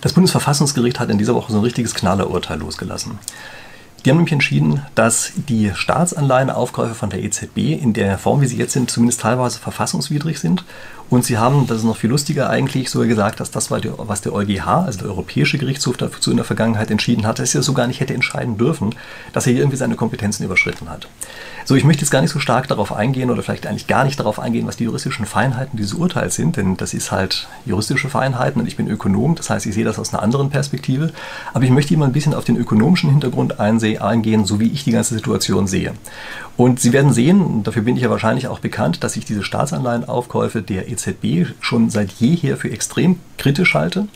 Das Bundesverfassungsgericht hat in dieser Woche so ein richtiges Knallerurteil losgelassen. Die haben nämlich entschieden, dass die Staatsanleihenaufkäufe von der EZB in der Form, wie sie jetzt sind, zumindest teilweise verfassungswidrig sind. Und sie haben, das ist noch viel lustiger eigentlich, sogar gesagt, dass das, was der EuGH, also der Europäische Gerichtshof, dazu in der Vergangenheit entschieden hat, dass er so gar nicht hätte entscheiden dürfen, dass er hier irgendwie seine Kompetenzen überschritten hat. So, ich möchte jetzt gar nicht so stark darauf eingehen oder vielleicht eigentlich gar nicht darauf eingehen, was die juristischen Feinheiten dieses Urteils sind, denn das ist halt juristische Feinheiten und ich bin Ökonom, das heißt, ich sehe das aus einer anderen Perspektive. Aber ich möchte immer ein bisschen auf den ökonomischen Hintergrund eingehen, so wie ich die ganze Situation sehe. Und Sie werden sehen, dafür bin ich ja wahrscheinlich auch bekannt, dass ich diese Staatsanleihenaufkäufe der EZB schon seit jeher für extrem kritisch halte,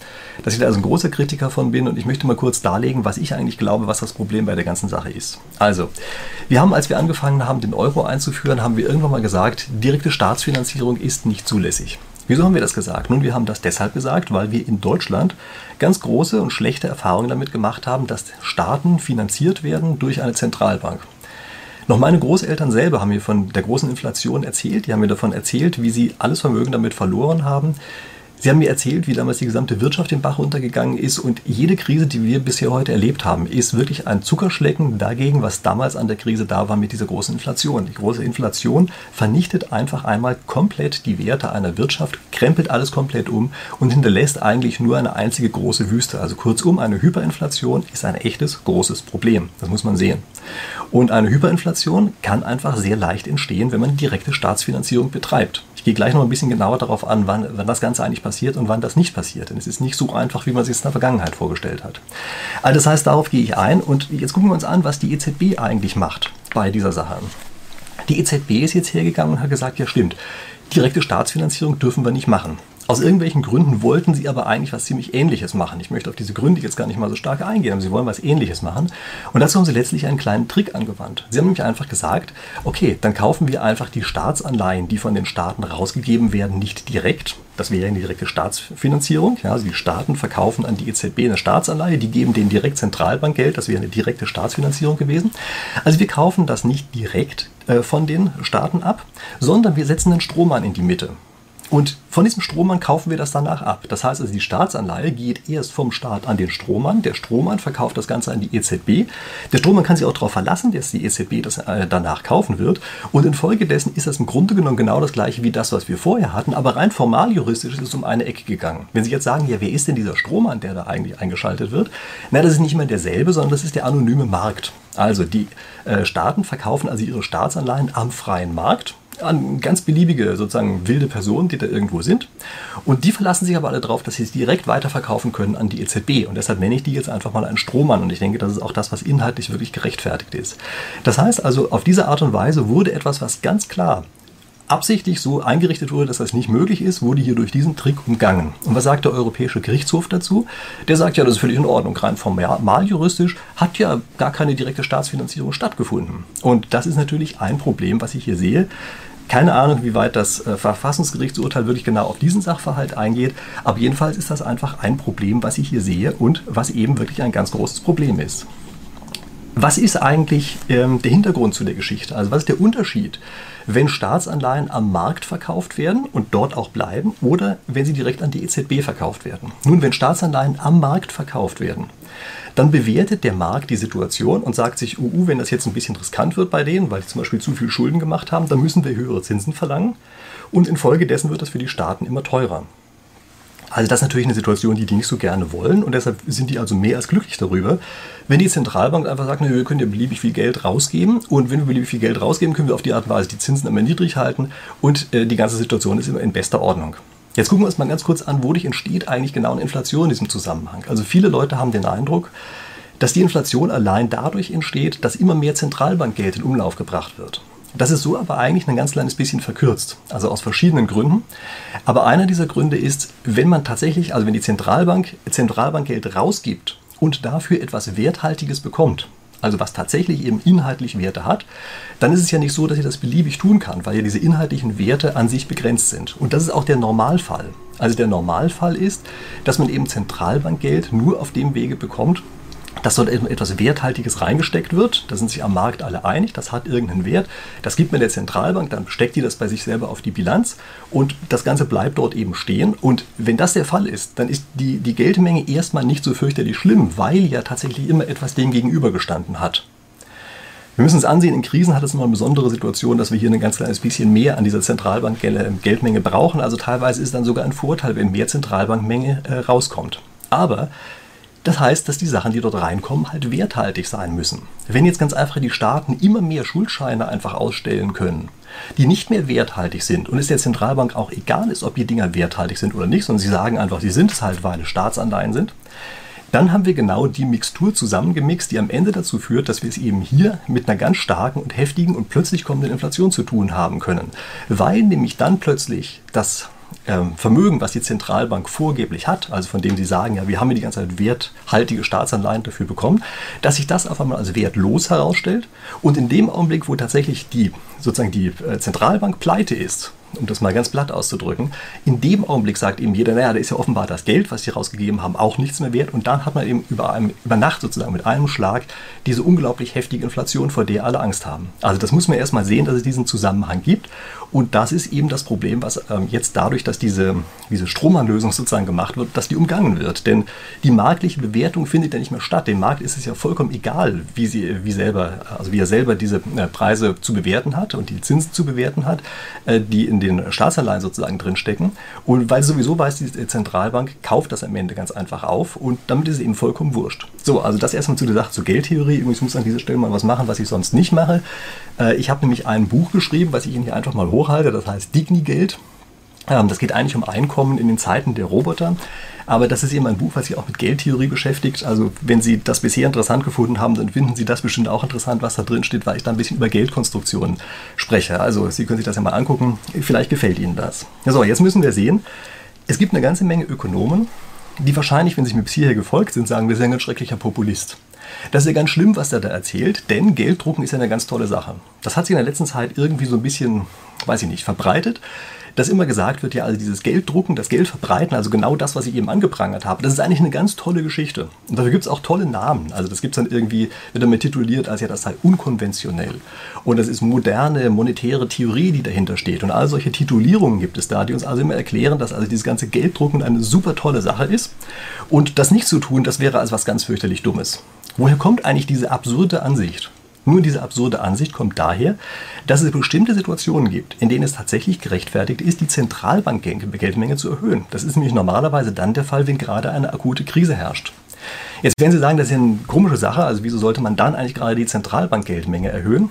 dass ich da also ein großer Kritiker von bin und ich möchte mal kurz darlegen, was ich eigentlich glaube, was das Problem bei der ganzen Sache ist. Also, wir haben, als wir angefangen haben, den Euro einzuführen, haben wir irgendwann mal gesagt, direkte Staatsfinanzierung ist nicht zulässig. Wieso haben wir das gesagt? Nun, wir haben das deshalb gesagt, weil wir in Deutschland ganz große und schlechte Erfahrungen damit gemacht haben, dass Staaten finanziert werden durch eine Zentralbank. Noch meine Großeltern selber haben mir von der großen Inflation erzählt. Die haben mir davon erzählt, wie sie alles Vermögen damit verloren haben. Sie haben mir erzählt, wie damals die gesamte Wirtschaft den Bach runtergegangen ist und jede Krise, die wir bisher heute erlebt haben, ist wirklich ein Zuckerschlecken dagegen, was damals an der Krise da war mit dieser großen Inflation. Die große Inflation vernichtet einfach einmal komplett die Werte einer Wirtschaft, krempelt alles komplett um und hinterlässt eigentlich nur eine einzige große Wüste. Also kurzum, eine Hyperinflation ist ein echtes großes Problem. Das muss man sehen. Und eine Hyperinflation kann einfach sehr leicht entstehen, wenn man direkte Staatsfinanzierung betreibt. Ich gehe gleich noch ein bisschen genauer darauf an, wann, wann das Ganze eigentlich passiert und wann das nicht passiert. Denn es ist nicht so einfach, wie man sich es in der Vergangenheit vorgestellt hat. Also das heißt, darauf gehe ich ein und jetzt gucken wir uns an, was die EZB eigentlich macht bei dieser Sache. Die EZB ist jetzt hergegangen und hat gesagt, ja stimmt, direkte Staatsfinanzierung dürfen wir nicht machen. Aus irgendwelchen Gründen wollten sie aber eigentlich was ziemlich Ähnliches machen. Ich möchte auf diese Gründe jetzt gar nicht mal so stark eingehen, aber sie wollen was Ähnliches machen. Und dazu haben sie letztlich einen kleinen Trick angewandt. Sie haben nämlich einfach gesagt, okay, dann kaufen wir einfach die Staatsanleihen, die von den Staaten rausgegeben werden, nicht direkt. Das wäre eine direkte Staatsfinanzierung. Ja, also die Staaten verkaufen an die EZB eine Staatsanleihe, die geben denen direkt Zentralbankgeld. Das wäre eine direkte Staatsfinanzierung gewesen. Also wir kaufen das nicht direkt äh, von den Staaten ab, sondern wir setzen einen Strohmann in die Mitte. Und von diesem Strohmann kaufen wir das danach ab. Das heißt also, die Staatsanleihe geht erst vom Staat an den Strohmann. Der Strohmann verkauft das Ganze an die EZB. Der Strohmann kann sich auch darauf verlassen, dass die EZB das äh, danach kaufen wird. Und infolgedessen ist das im Grunde genommen genau das gleiche wie das, was wir vorher hatten. Aber rein formal juristisch ist es um eine Ecke gegangen. Wenn Sie jetzt sagen, ja, wer ist denn dieser Strohmann, der da eigentlich eingeschaltet wird? Na, das ist nicht mehr derselbe, sondern das ist der anonyme Markt. Also die äh, Staaten verkaufen also ihre Staatsanleihen am freien Markt an ganz beliebige, sozusagen wilde Personen, die da irgendwo sind. Und die verlassen sich aber alle darauf, dass sie es direkt weiterverkaufen können an die EZB. Und deshalb nenne ich die jetzt einfach mal einen Strohmann. Und ich denke, das ist auch das, was inhaltlich wirklich gerechtfertigt ist. Das heißt also, auf diese Art und Weise wurde etwas, was ganz klar absichtlich so eingerichtet wurde, dass das nicht möglich ist, wurde hier durch diesen Trick umgangen. Und was sagt der Europäische Gerichtshof dazu? Der sagt ja, das ist völlig in Ordnung. Rein formal juristisch hat ja gar keine direkte Staatsfinanzierung stattgefunden. Und das ist natürlich ein Problem, was ich hier sehe. Keine Ahnung, wie weit das äh, Verfassungsgerichtsurteil wirklich genau auf diesen Sachverhalt eingeht, aber jedenfalls ist das einfach ein Problem, was ich hier sehe und was eben wirklich ein ganz großes Problem ist. Was ist eigentlich ähm, der Hintergrund zu der Geschichte? Also was ist der Unterschied, wenn Staatsanleihen am Markt verkauft werden und dort auch bleiben oder wenn sie direkt an die EZB verkauft werden? Nun, wenn Staatsanleihen am Markt verkauft werden, dann bewertet der Markt die Situation und sagt sich, uh, wenn das jetzt ein bisschen riskant wird bei denen, weil die zum Beispiel zu viel Schulden gemacht haben, dann müssen wir höhere Zinsen verlangen und infolgedessen wird das für die Staaten immer teurer. Also das ist natürlich eine Situation, die die nicht so gerne wollen und deshalb sind die also mehr als glücklich darüber, wenn die Zentralbank einfach sagt, wir können ja beliebig viel Geld rausgeben und wenn wir beliebig viel Geld rausgeben, können wir auf die Art und Weise die Zinsen immer niedrig halten und äh, die ganze Situation ist immer in bester Ordnung. Jetzt gucken wir uns mal ganz kurz an, wodurch entsteht eigentlich genau eine Inflation in diesem Zusammenhang. Also viele Leute haben den Eindruck, dass die Inflation allein dadurch entsteht, dass immer mehr Zentralbankgeld in Umlauf gebracht wird. Das ist so aber eigentlich ein ganz kleines bisschen verkürzt, also aus verschiedenen Gründen. Aber einer dieser Gründe ist, wenn man tatsächlich, also wenn die Zentralbank Zentralbankgeld rausgibt und dafür etwas Werthaltiges bekommt, also was tatsächlich eben inhaltlich Werte hat, dann ist es ja nicht so, dass ich das beliebig tun kann, weil ja diese inhaltlichen Werte an sich begrenzt sind. Und das ist auch der Normalfall. Also der Normalfall ist, dass man eben Zentralbankgeld nur auf dem Wege bekommt, dass dort etwas Werthaltiges reingesteckt wird. Da sind sich am Markt alle einig, das hat irgendeinen Wert. Das gibt man der Zentralbank, dann steckt die das bei sich selber auf die Bilanz und das Ganze bleibt dort eben stehen. Und wenn das der Fall ist, dann ist die, die Geldmenge erstmal nicht so fürchterlich schlimm, weil ja tatsächlich immer etwas dem gegenübergestanden hat. Wir müssen uns ansehen, in Krisen hat es immer eine besondere Situation, dass wir hier ein ganz kleines bisschen mehr an dieser Zentralbank-Geldmenge brauchen. Also teilweise ist es dann sogar ein Vorteil, wenn mehr Zentralbankmenge äh, rauskommt. Aber das heißt, dass die Sachen, die dort reinkommen, halt werthaltig sein müssen. Wenn jetzt ganz einfach die Staaten immer mehr Schuldscheine einfach ausstellen können, die nicht mehr werthaltig sind und es der Zentralbank auch egal ist, ob die Dinger werthaltig sind oder nicht, sondern sie sagen einfach, sie sind es halt, weil es Staatsanleihen sind, dann haben wir genau die Mixtur zusammengemixt, die am Ende dazu führt, dass wir es eben hier mit einer ganz starken und heftigen und plötzlich kommenden Inflation zu tun haben können. Weil nämlich dann plötzlich das Vermögen, was die Zentralbank vorgeblich hat, also von dem sie sagen, ja, wir haben ja die ganze Zeit werthaltige Staatsanleihen dafür bekommen, dass sich das auf einmal als wertlos herausstellt und in dem Augenblick, wo tatsächlich die sozusagen die äh, Zentralbank pleite ist, um das mal ganz platt auszudrücken, in dem Augenblick sagt eben jeder, naja, da ist ja offenbar das Geld, was sie rausgegeben haben, auch nichts mehr wert. Und dann hat man eben über, einem, über Nacht sozusagen mit einem Schlag diese unglaublich heftige Inflation, vor der alle Angst haben. Also das muss man erstmal sehen, dass es diesen Zusammenhang gibt. Und das ist eben das Problem, was ähm, jetzt dadurch, dass diese, diese Stromanlösung sozusagen gemacht wird, dass die umgangen wird. Denn die marktliche Bewertung findet ja nicht mehr statt. Dem Markt ist es ja vollkommen egal, wie, sie, wie, selber, also wie er selber diese äh, Preise zu bewerten hat und die Zinsen zu bewerten hat, äh, die in den Staatsanleihen sozusagen drinstecken. Und weil sowieso weiß die Zentralbank, kauft das am Ende ganz einfach auf und damit ist es ihnen vollkommen wurscht. So, also das erstmal zu der Sache zur Geldtheorie. Ich muss an dieser Stelle mal was machen, was ich sonst nicht mache. Äh, ich habe nämlich ein Buch geschrieben, was ich Ihnen hier einfach mal hochhalte, das heißt Digni-Geld. Ähm, das geht eigentlich um Einkommen in den Zeiten der Roboter. Aber das ist eben ein Buch, was sich auch mit Geldtheorie beschäftigt. Also wenn Sie das bisher interessant gefunden haben, dann finden Sie das bestimmt auch interessant, was da drin steht, weil ich da ein bisschen über Geldkonstruktionen spreche. Also Sie können sich das ja mal angucken. Vielleicht gefällt Ihnen das. So, jetzt müssen wir sehen, es gibt eine ganze Menge Ökonomen, die wahrscheinlich, wenn Sie mir bis hierher gefolgt sind, sagen, wir sind ein schrecklicher Populist. Das ist ja ganz schlimm, was er da erzählt, denn Gelddrucken ist ja eine ganz tolle Sache. Das hat sich in der letzten Zeit irgendwie so ein bisschen, weiß ich nicht, verbreitet dass immer gesagt wird, ja, also dieses Gelddrucken, das Geld verbreiten, also genau das, was ich eben angeprangert habe, das ist eigentlich eine ganz tolle Geschichte. Und dafür gibt es auch tolle Namen. Also das gibt es dann irgendwie, wird damit tituliert, als ja, das sei unkonventionell. Und das ist moderne monetäre Theorie, die dahinter steht. Und all solche Titulierungen gibt es da, die uns also immer erklären, dass also dieses ganze Gelddrucken eine super tolle Sache ist. Und das nicht zu tun, das wäre also was ganz fürchterlich Dummes. Woher kommt eigentlich diese absurde Ansicht? Nur diese absurde Ansicht kommt daher, dass es bestimmte Situationen gibt, in denen es tatsächlich gerechtfertigt ist, die Zentralbankgeldmenge zu erhöhen. Das ist nämlich normalerweise dann der Fall, wenn gerade eine akute Krise herrscht. Jetzt werden Sie sagen, das ist ja eine komische Sache, also wieso sollte man dann eigentlich gerade die Zentralbankgeldmenge erhöhen?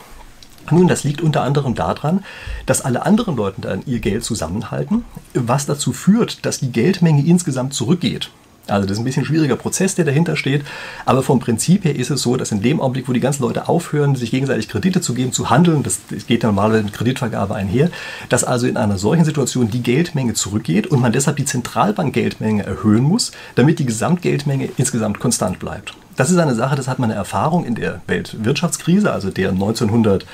Nun, das liegt unter anderem daran, dass alle anderen Leute dann ihr Geld zusammenhalten, was dazu führt, dass die Geldmenge insgesamt zurückgeht. Also das ist ein bisschen ein schwieriger Prozess, der dahinter steht. Aber vom Prinzip her ist es so, dass in dem Augenblick, wo die ganzen Leute aufhören, sich gegenseitig Kredite zu geben, zu handeln, das geht normalerweise mit Kreditvergabe einher, dass also in einer solchen Situation die Geldmenge zurückgeht und man deshalb die Zentralbankgeldmenge erhöhen muss, damit die Gesamtgeldmenge insgesamt konstant bleibt. Das ist eine Sache, das hat man eine Erfahrung in der Weltwirtschaftskrise, also der 1900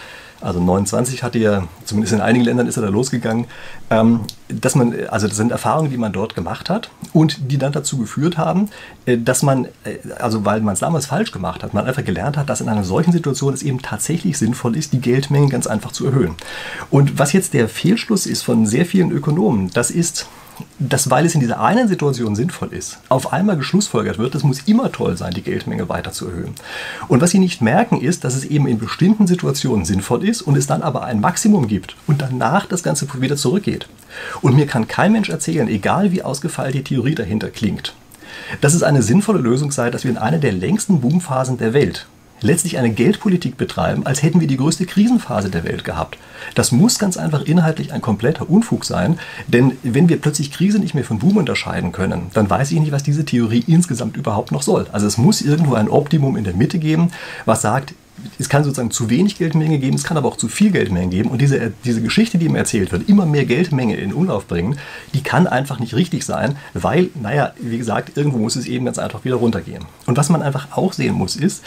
also 29 hatte ja, zumindest in einigen Ländern ist er da losgegangen, ähm, dass man, also das sind Erfahrungen, die man dort gemacht hat und die dann dazu geführt haben, äh, dass man, äh, also weil man es damals falsch gemacht hat, man einfach gelernt hat, dass in einer solchen Situation es eben tatsächlich sinnvoll ist, die Geldmengen ganz einfach zu erhöhen. Und was jetzt der Fehlschluss ist von sehr vielen Ökonomen, das ist, dass, weil es in dieser einen Situation sinnvoll ist, auf einmal geschlussfolgert wird, es muss immer toll sein, die Geldmenge weiter zu erhöhen. Und was sie nicht merken, ist, dass es eben in bestimmten Situationen sinnvoll ist und es dann aber ein Maximum gibt und danach das Ganze wieder zurückgeht. Und mir kann kein Mensch erzählen, egal wie ausgefeilt die Theorie dahinter klingt, dass es eine sinnvolle Lösung sei, dass wir in einer der längsten Boomphasen der Welt letztlich eine Geldpolitik betreiben, als hätten wir die größte Krisenphase der Welt gehabt. Das muss ganz einfach inhaltlich ein kompletter Unfug sein, denn wenn wir plötzlich Krise nicht mehr von Boom unterscheiden können, dann weiß ich nicht, was diese Theorie insgesamt überhaupt noch soll. Also es muss irgendwo ein Optimum in der Mitte geben, was sagt, es kann sozusagen zu wenig Geldmenge geben, es kann aber auch zu viel Geldmenge geben. Und diese, diese Geschichte, die ihm erzählt wird, immer mehr Geldmenge in Umlauf bringen, die kann einfach nicht richtig sein, weil, naja, wie gesagt, irgendwo muss es eben ganz einfach wieder runtergehen. Und was man einfach auch sehen muss, ist,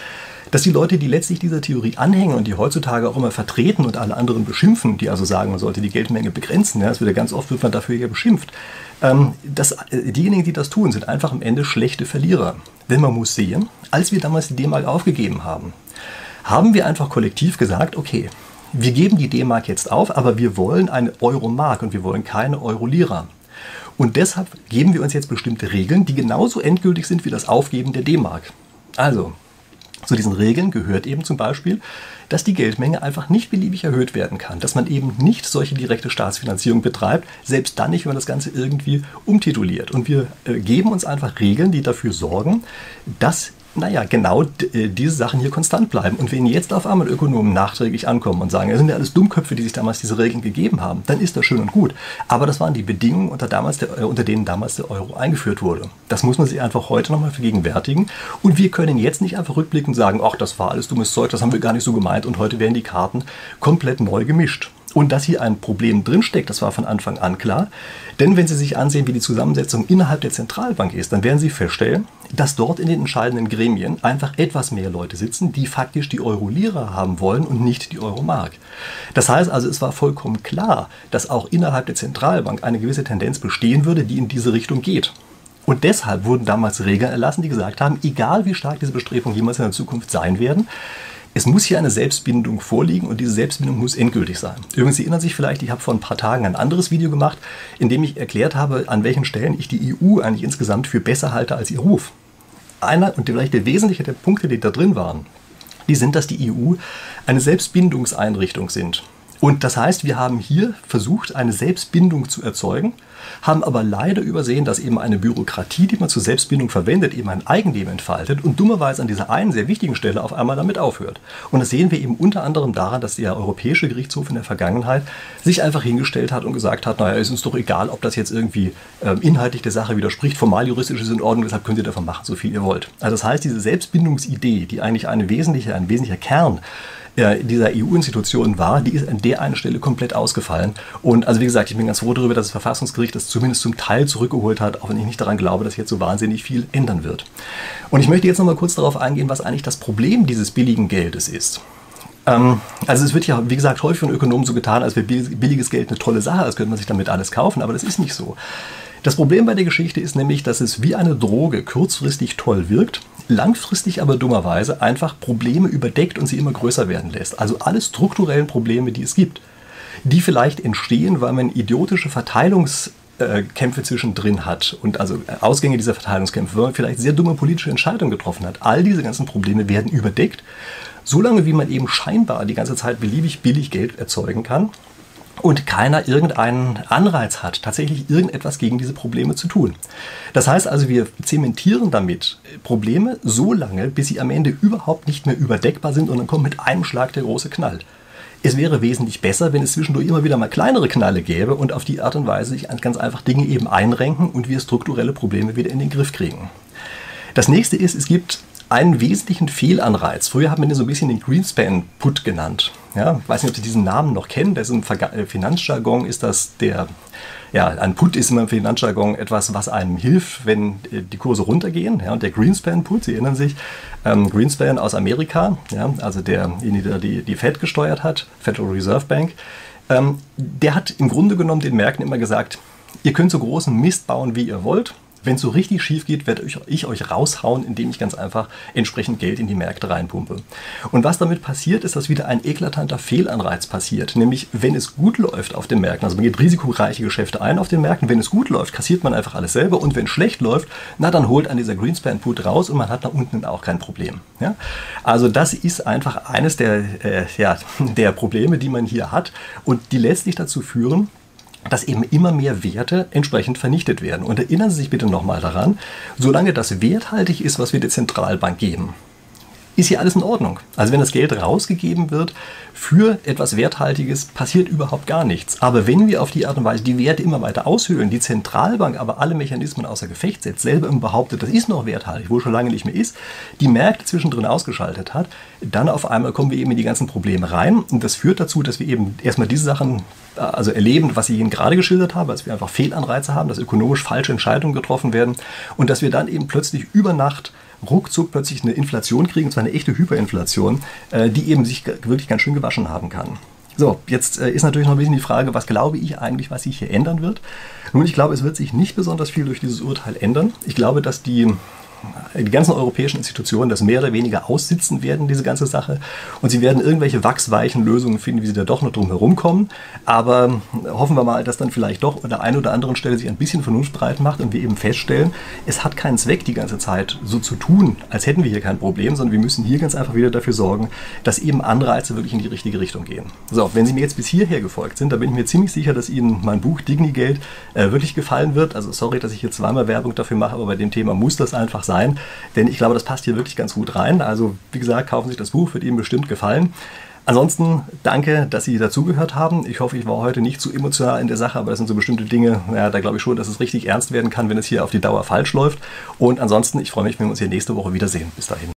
dass die Leute, die letztlich dieser Theorie anhängen und die heutzutage auch immer vertreten und alle anderen beschimpfen, die also sagen, man sollte die Geldmenge begrenzen, ja, das wird ja ganz oft wird man dafür ja beschimpft, ähm, dass äh, diejenigen, die das tun, sind einfach am Ende schlechte Verlierer. Denn man muss sehen, als wir damals die D-Mark aufgegeben haben, haben wir einfach kollektiv gesagt, okay, wir geben die D-Mark jetzt auf, aber wir wollen eine Euro-Mark und wir wollen keine Euro-Lira. Und deshalb geben wir uns jetzt bestimmte Regeln, die genauso endgültig sind wie das Aufgeben der D-Mark. Also, zu diesen Regeln gehört eben zum Beispiel, dass die Geldmenge einfach nicht beliebig erhöht werden kann, dass man eben nicht solche direkte Staatsfinanzierung betreibt, selbst dann nicht, wenn man das Ganze irgendwie umtituliert. Und wir äh, geben uns einfach Regeln, die dafür sorgen, dass naja, genau äh, diese Sachen hier konstant bleiben. Und wenn jetzt auf einmal Ökonomen nachträglich ankommen und sagen, es sind ja alles Dummköpfe, die sich damals diese Regeln gegeben haben, dann ist das schön und gut. Aber das waren die Bedingungen, unter, damals der, äh, unter denen damals der Euro eingeführt wurde. Das muss man sich einfach heute nochmal vergegenwärtigen. Und wir können jetzt nicht einfach rückblicken und sagen, ach, das war alles dummes Zeug, das haben wir gar nicht so gemeint und heute werden die Karten komplett neu gemischt. Und dass hier ein Problem drinsteckt, das war von Anfang an klar. Denn wenn Sie sich ansehen, wie die Zusammensetzung innerhalb der Zentralbank ist, dann werden Sie feststellen, dass dort in den entscheidenden Gremien einfach etwas mehr Leute sitzen, die faktisch die Euro-Lira haben wollen und nicht die Euro-Mark. Das heißt also, es war vollkommen klar, dass auch innerhalb der Zentralbank eine gewisse Tendenz bestehen würde, die in diese Richtung geht. Und deshalb wurden damals Regeln erlassen, die gesagt haben, egal wie stark diese Bestrebungen jemals in der Zukunft sein werden, es muss hier eine Selbstbindung vorliegen und diese Selbstbindung muss endgültig sein. Übrigens, Sie erinnern sich vielleicht, ich habe vor ein paar Tagen ein anderes Video gemacht, in dem ich erklärt habe, an welchen Stellen ich die EU eigentlich insgesamt für besser halte als ihr Ruf. Einer und vielleicht der wesentliche der Punkte, die da drin waren, die sind, dass die EU eine Selbstbindungseinrichtung sind. Und das heißt, wir haben hier versucht, eine Selbstbindung zu erzeugen, haben aber leider übersehen, dass eben eine Bürokratie, die man zur Selbstbindung verwendet, eben ein Eigenleben entfaltet und dummerweise an dieser einen sehr wichtigen Stelle auf einmal damit aufhört. Und das sehen wir eben unter anderem daran, dass der Europäische Gerichtshof in der Vergangenheit sich einfach hingestellt hat und gesagt hat, naja, ist uns doch egal, ob das jetzt irgendwie äh, inhaltlich der Sache widerspricht, formal juristisch ist in Ordnung, deshalb könnt ihr davon machen, so viel ihr wollt. Also das heißt, diese Selbstbindungsidee, die eigentlich eine wesentliche, ein wesentlicher Kern dieser EU-Institutionen war, die ist an der einen Stelle komplett ausgefallen. Und also wie gesagt, ich bin ganz froh darüber, dass das Verfassungsgericht das zumindest zum Teil zurückgeholt hat, auch wenn ich nicht daran glaube, dass jetzt so wahnsinnig viel ändern wird. Und ich möchte jetzt noch mal kurz darauf eingehen, was eigentlich das Problem dieses billigen Geldes ist. Ähm, also es wird ja, wie gesagt, häufig von Ökonomen so getan, als wäre billiges Geld eine tolle Sache, als könnte man sich damit alles kaufen, aber das ist nicht so. Das Problem bei der Geschichte ist nämlich, dass es wie eine Droge kurzfristig toll wirkt, langfristig aber dummerweise einfach Probleme überdeckt und sie immer größer werden lässt. Also alle strukturellen Probleme, die es gibt, die vielleicht entstehen, weil man idiotische Verteilungskämpfe zwischendrin hat und also Ausgänge dieser Verteilungskämpfe, weil man vielleicht sehr dumme politische Entscheidungen getroffen hat. All diese ganzen Probleme werden überdeckt, solange wie man eben scheinbar die ganze Zeit beliebig billig Geld erzeugen kann und keiner irgendeinen Anreiz hat, tatsächlich irgendetwas gegen diese Probleme zu tun. Das heißt also, wir zementieren damit Probleme so lange, bis sie am Ende überhaupt nicht mehr überdeckbar sind und dann kommt mit einem Schlag der große Knall. Es wäre wesentlich besser, wenn es zwischendurch immer wieder mal kleinere Knalle gäbe und auf die Art und Weise sich ganz einfach Dinge eben einrenken und wir strukturelle Probleme wieder in den Griff kriegen. Das nächste ist, es gibt einen wesentlichen Fehlanreiz. Früher haben wir den so ein bisschen den Greenspan-Put genannt. Ja, ich weiß nicht, ob Sie diesen Namen noch kennen. Das ist im äh, Finanzjargon ist das der, ja, ein Put ist im Finanzjargon etwas, was einem hilft, wenn äh, die Kurse runtergehen. Ja, und der Greenspan-Put, Sie erinnern sich, ähm, Greenspan aus Amerika, ja, also derjenige, der die, die Fed gesteuert hat, Federal Reserve Bank, ähm, der hat im Grunde genommen den Märkten immer gesagt, ihr könnt so großen Mist bauen, wie ihr wollt. Wenn es so richtig schief geht, werde ich, euch raushauen, indem ich ganz einfach entsprechend Geld in die Märkte reinpumpe. Und was damit passiert, ist, dass wieder ein eklatanter Fehlanreiz passiert. Nämlich, wenn es gut läuft auf den Märkten, also man geht risikoreiche Geschäfte ein auf den Märkten, wenn es gut läuft, kassiert man einfach alles selber und wenn es schlecht läuft, na dann holt an dieser Greenspan-Put raus und man hat da unten auch kein Problem. Ja? Also das ist einfach eines der, äh, ja, der Probleme, die man hier hat und die letztlich dazu führen, dass eben immer mehr Werte entsprechend vernichtet werden. Und erinnern Sie sich bitte nochmal daran, solange das werthaltig ist, was wir der Zentralbank geben, ist hier alles in Ordnung. Also wenn das Geld rausgegeben wird für etwas Werthaltiges, passiert überhaupt gar nichts. Aber wenn wir auf die Art und Weise die Werte immer weiter aushöhlen, die Zentralbank aber alle Mechanismen außer Gefecht setzt, selber behauptet, das ist noch werthaltig, wo schon lange nicht mehr ist, die Märkte zwischendrin ausgeschaltet hat, dann auf einmal kommen wir eben in die ganzen Probleme rein. Und das führt dazu, dass wir eben erstmal diese Sachen äh, also erleben, was ich Ihnen gerade geschildert habe, dass wir einfach Fehlanreize haben, dass ökonomisch falsche Entscheidungen getroffen werden und dass wir dann eben plötzlich über Nacht ruckzuck plötzlich eine Inflation kriegen, und zwar eine echte Hyperinflation, äh, die eben sich wirklich ganz schön gewaschen haben kann. So, jetzt äh, ist natürlich noch ein bisschen die Frage, was glaube ich eigentlich, was sich hier ändern wird? Nun, ich glaube, es wird sich nicht besonders viel durch dieses Urteil ändern. Ich glaube, dass die die ganzen europäischen Institutionen das mehr oder weniger aussitzen werden, diese ganze Sache. Und sie werden irgendwelche wachsweichen Lösungen finden, wie sie da doch noch drum herum kommen. Aber hoffen wir mal, dass dann vielleicht doch an der einen oder anderen Stelle sich ein bisschen Vernunft breit macht und wir eben feststellen, es hat keinen Zweck, die ganze Zeit so zu tun, als hätten wir hier kein Problem, sondern wir müssen hier ganz einfach wieder dafür sorgen, dass eben Anreize wirklich in die richtige Richtung gehen. So, wenn Sie mir jetzt bis hierher gefolgt sind, dann bin ich mir ziemlich sicher, dass Ihnen mein Buch Dignigeld äh, wirklich gefallen wird. Also sorry, dass ich hier zweimal Werbung dafür mache, aber bei dem Thema muss das einfach sein, denn ich glaube, das passt hier wirklich ganz gut rein. Also wie gesagt, kaufen Sie sich das Buch, wird Ihnen bestimmt gefallen. Ansonsten danke, dass Sie dazugehört haben. Ich hoffe, ich war heute nicht zu emotional in der Sache, aber das sind so bestimmte Dinge, ja, da glaube ich schon, dass es richtig ernst werden kann, wenn es hier auf die Dauer falsch läuft. Und ansonsten, ich freue mich, wenn wir uns hier nächste Woche wiedersehen. Bis dahin.